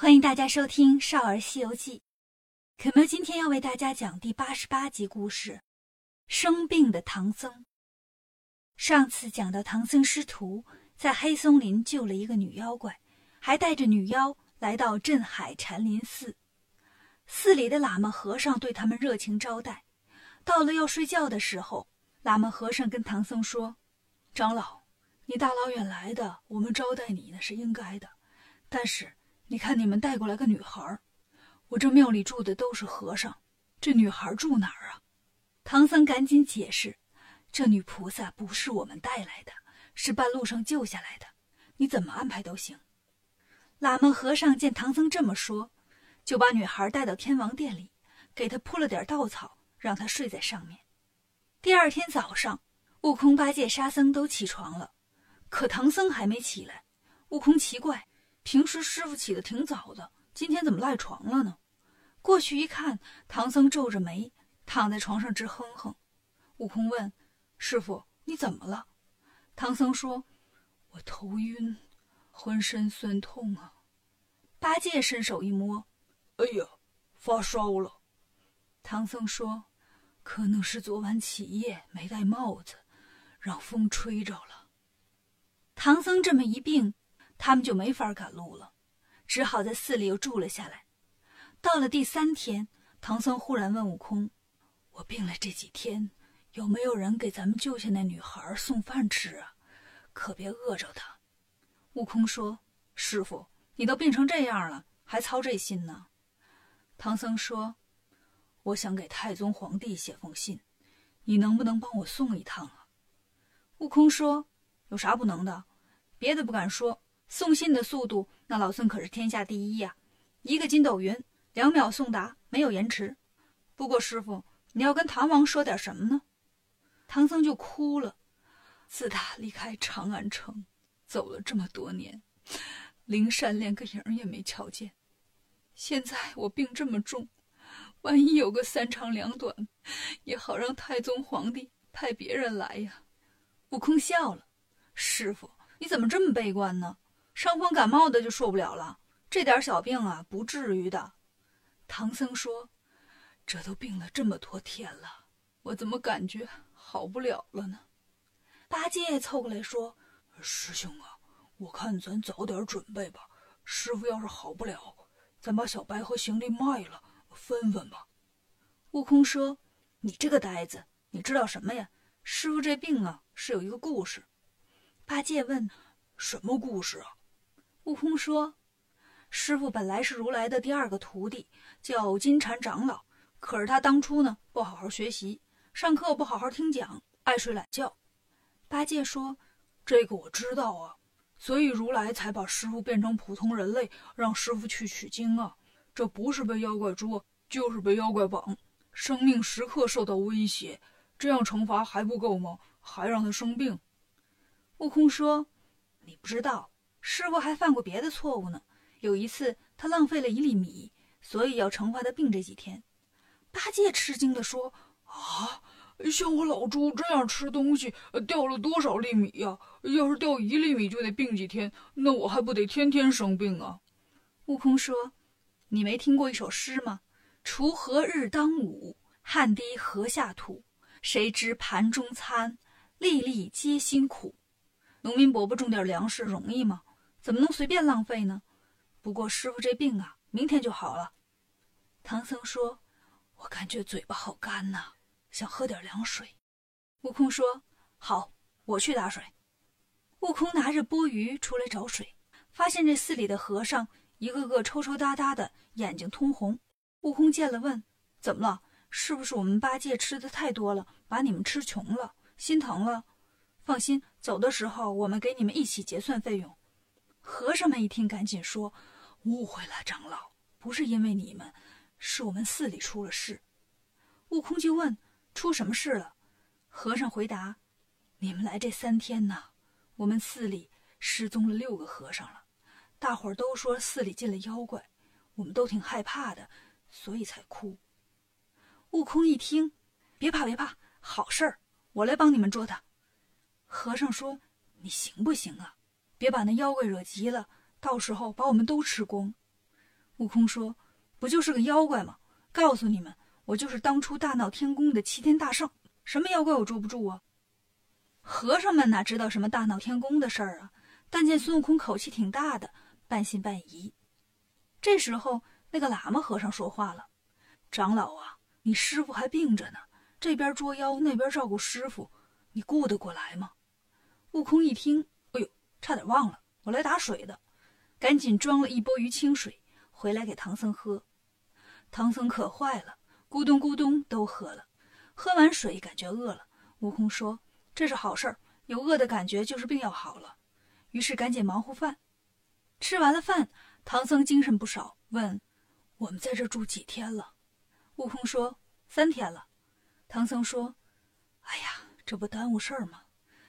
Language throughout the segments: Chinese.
欢迎大家收听《少儿西游记》。可喵今天要为大家讲第八十八集故事《生病的唐僧》。上次讲到唐僧师徒在黑松林救了一个女妖怪，还带着女妖来到镇海禅林寺。寺里的喇嘛和尚对他们热情招待。到了要睡觉的时候，喇嘛和尚跟唐僧说：“长老，你大老远来的，我们招待你那是应该的，但是……”你看，你们带过来个女孩我这庙里住的都是和尚，这女孩住哪儿啊？唐僧赶紧解释：“这女菩萨不是我们带来的，是半路上救下来的，你怎么安排都行。”喇嘛和尚见唐僧这么说，就把女孩带到天王殿里，给她铺了点稻草，让她睡在上面。第二天早上，悟空、八戒、沙僧都起床了，可唐僧还没起来。悟空奇怪。平时师傅起得挺早的，今天怎么赖床了呢？过去一看，唐僧皱着眉躺在床上直哼哼。悟空问：“师傅，你怎么了？”唐僧说：“我头晕，浑身酸痛啊。”八戒伸手一摸：“哎呀，发烧了。”唐僧说：“可能是昨晚起夜没戴帽子，让风吹着了。”唐僧这么一病。他们就没法赶路了，只好在寺里又住了下来。到了第三天，唐僧忽然问悟空：“我病了这几天，有没有人给咱们救下那女孩送饭吃啊？可别饿着她。”悟空说：“师傅，你都病成这样了，还操这心呢？”唐僧说：“我想给太宗皇帝写封信，你能不能帮我送一趟啊？”悟空说：“有啥不能的？别的不敢说。”送信的速度，那老孙可是天下第一呀！一个筋斗云，两秒送达，没有延迟。不过师傅，你要跟唐王说点什么呢？唐僧就哭了。自打离开长安城，走了这么多年，灵山连个影也没瞧见。现在我病这么重，万一有个三长两短，也好让太宗皇帝派别人来呀。悟空笑了：“师傅，你怎么这么悲观呢？”伤风感冒的就受不了了，这点小病啊，不至于的。唐僧说：“这都病了这么多天了，我怎么感觉好不了了呢？”八戒凑过来说：“师兄啊，我看咱早点准备吧。师傅要是好不了，咱把小白和行李卖了分分吧。”悟空说：“你这个呆子，你知道什么呀？师傅这病啊，是有一个故事。”八戒问：“什么故事啊？”悟空说：“师傅本来是如来的第二个徒弟，叫金蝉长老。可是他当初呢，不好好学习，上课不好好听讲，爱睡懒觉。”八戒说：“这个我知道啊，所以如来才把师傅变成普通人类，让师傅去取经啊。这不是被妖怪捉，就是被妖怪绑，生命时刻受到威胁。这样惩罚还不够吗？还让他生病。”悟空说：“你不知道。”师傅还犯过别的错误呢。有一次，他浪费了一粒米，所以要惩罚他病这几天。八戒吃惊地说：“啊，像我老猪这样吃东西，掉了多少粒米呀？要是掉一粒米就得病几天，那我还不得天天生病啊？”悟空说：“你没听过一首诗吗？‘锄禾日当午，汗滴禾下土。谁知盘中餐，粒粒皆辛苦。’农民伯伯种点粮食容易吗？”怎么能随便浪费呢？不过师傅这病啊，明天就好了。唐僧说：“我感觉嘴巴好干呐，想喝点凉水。”悟空说：“好，我去打水。”悟空拿着钵盂出来找水，发现这寺里的和尚一个个抽抽搭搭的，眼睛通红。悟空见了问：“怎么了？是不是我们八戒吃的太多了，把你们吃穷了，心疼了？放心，走的时候我们给你们一起结算费用。”和尚们一听，赶紧说：“误会了，长老，不是因为你们，是我们寺里出了事。”悟空就问：“出什么事了？”和尚回答：“你们来这三天呢，我们寺里失踪了六个和尚了，大伙儿都说寺里进了妖怪，我们都挺害怕的，所以才哭。”悟空一听：“别怕，别怕，好事儿，我来帮你们捉他。”和尚说：“你行不行啊？”别把那妖怪惹急了，到时候把我们都吃光。悟空说：“不就是个妖怪吗？告诉你们，我就是当初大闹天宫的齐天大圣，什么妖怪我捉不住啊？”和尚们哪知道什么大闹天宫的事儿啊？但见孙悟空口气挺大的，半信半疑。这时候，那个喇嘛和尚说话了：“长老啊，你师傅还病着呢，这边捉妖，那边照顾师傅，你顾得过来吗？”悟空一听，差点忘了，我来打水的，赶紧装了一波鱼清水回来给唐僧喝。唐僧可坏了，咕咚咕咚都喝了。喝完水，感觉饿了。悟空说：“这是好事儿，有饿的感觉就是病要好了。”于是赶紧忙活饭。吃完了饭，唐僧精神不少，问：“我们在这住几天了？”悟空说：“三天了。”唐僧说：“哎呀，这不耽误事儿吗？”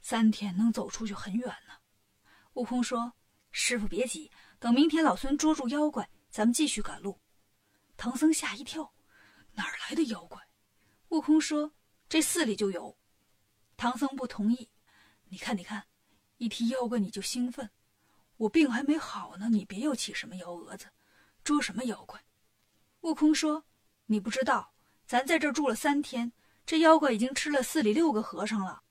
三天能走出去很远呢。悟空说：“师傅别急，等明天老孙捉住妖怪，咱们继续赶路。”唐僧吓一跳：“哪来的妖怪？”悟空说：“这寺里就有。”唐僧不同意：“你看，你看，一提妖怪你就兴奋。我病还没好呢，你别又起什么幺蛾子，捉什么妖怪？”悟空说：“你不知道，咱在这住了三天，这妖怪已经吃了寺里六个和尚了。”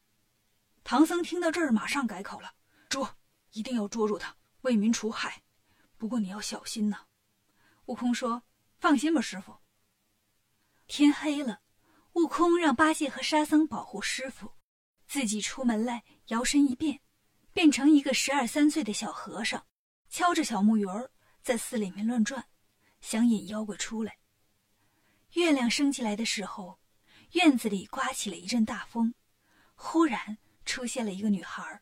唐僧听到这儿，马上改口了：“捉，一定要捉住他，为民除害。不过你要小心呐。”悟空说：“放心吧，师傅。”天黑了，悟空让八戒和沙僧保护师傅，自己出门来，摇身一变，变成一个十二三岁的小和尚，敲着小木鱼儿在寺里面乱转，想引妖怪出来。月亮升起来的时候，院子里刮起了一阵大风，忽然。出现了一个女孩，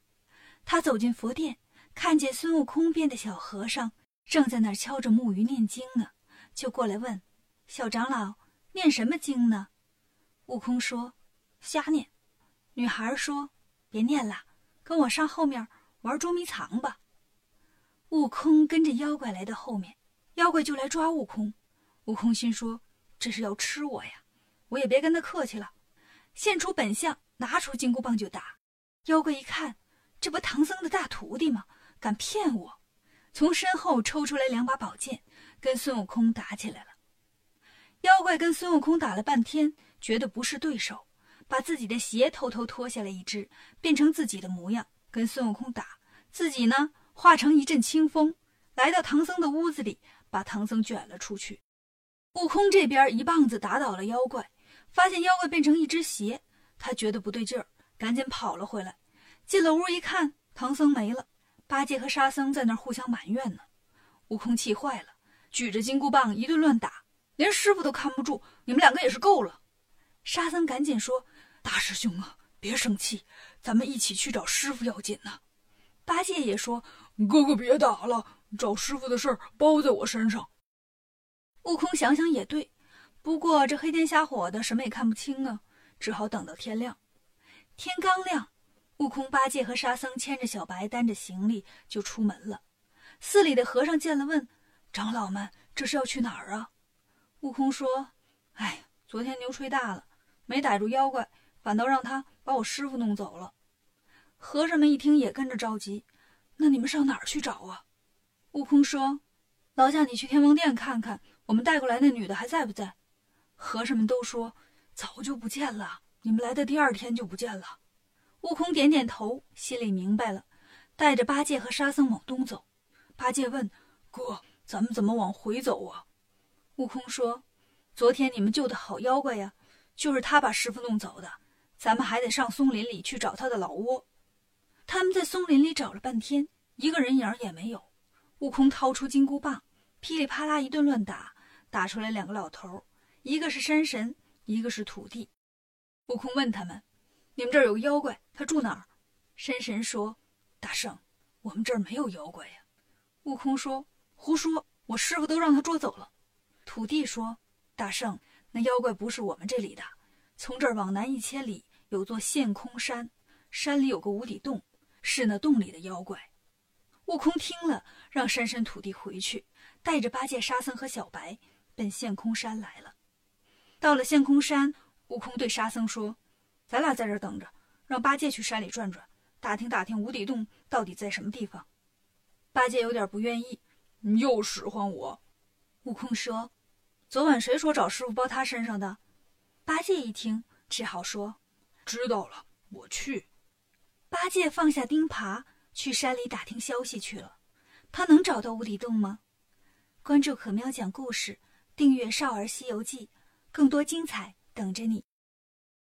他走进佛殿，看见孙悟空变的小和尚正在那儿敲着木鱼念经呢，就过来问：“小长老，念什么经呢？”悟空说：“瞎念。”女孩说：“别念了，跟我上后面玩捉迷藏吧。”悟空跟着妖怪来到后面，妖怪就来抓悟空。悟空心说：“这是要吃我呀！”我也别跟他客气了，现出本相，拿出金箍棒就打。妖怪一看，这不唐僧的大徒弟吗？敢骗我！从身后抽出来两把宝剑，跟孙悟空打起来了。妖怪跟孙悟空打了半天，觉得不是对手，把自己的鞋偷偷脱下来一只，变成自己的模样，跟孙悟空打。自己呢，化成一阵清风，来到唐僧的屋子里，把唐僧卷了出去。悟空这边一棒子打倒了妖怪，发现妖怪变成一只鞋，他觉得不对劲儿。赶紧跑了回来，进了屋一看，唐僧没了，八戒和沙僧在那儿互相埋怨呢。悟空气坏了，举着金箍棒一顿乱打，连师傅都看不住，你们两个也是够了。沙僧赶紧说：“大师兄啊，别生气，咱们一起去找师傅要紧呢。”八戒也说：“哥哥别打了，找师傅的事儿包在我身上。”悟空想想也对，不过这黑天瞎火的，什么也看不清啊，只好等到天亮。天刚亮，悟空、八戒和沙僧牵着小白，担着行李就出门了。寺里的和尚见了，问：“长老们，这是要去哪儿啊？”悟空说：“哎，昨天牛吹大了，没逮住妖怪，反倒让他把我师傅弄走了。”和尚们一听，也跟着着急：“那你们上哪儿去找啊？”悟空说：“劳驾，你去天王殿看看，我们带过来那女的还在不在？”和尚们都说：“早就不见了。”你们来的第二天就不见了，悟空点点头，心里明白了，带着八戒和沙僧往东走。八戒问：“哥，咱们怎么往回走啊？”悟空说：“昨天你们救的好妖怪呀，就是他把师傅弄走的，咱们还得上松林里去找他的老窝。”他们在松林里找了半天，一个人影也没有。悟空掏出金箍棒，噼里啪啦一顿乱打，打出来两个老头，一个是山神，一个是土地。悟空问他们：“你们这儿有个妖怪，他住哪儿？”山神说：“大圣，我们这儿没有妖怪呀。”悟空说：“胡说！我师傅都让他捉走了。”土地说：“大圣，那妖怪不是我们这里的。从这儿往南一千里，有座陷空山，山里有个无底洞，是那洞里的妖怪。”悟空听了，让山神、土地回去，带着八戒、沙僧和小白奔陷空山来了。到了陷空山。悟空对沙僧说：“咱俩在这等着，让八戒去山里转转，打听打听无底洞到底在什么地方。”八戒有点不愿意，又使唤我。悟空说：“昨晚谁说找师傅包他身上的？”八戒一听，只好说：“知道了，我去。”八戒放下钉耙，去山里打听消息去了。他能找到无底洞吗？关注可喵讲故事，订阅《少儿西游记》，更多精彩等着你。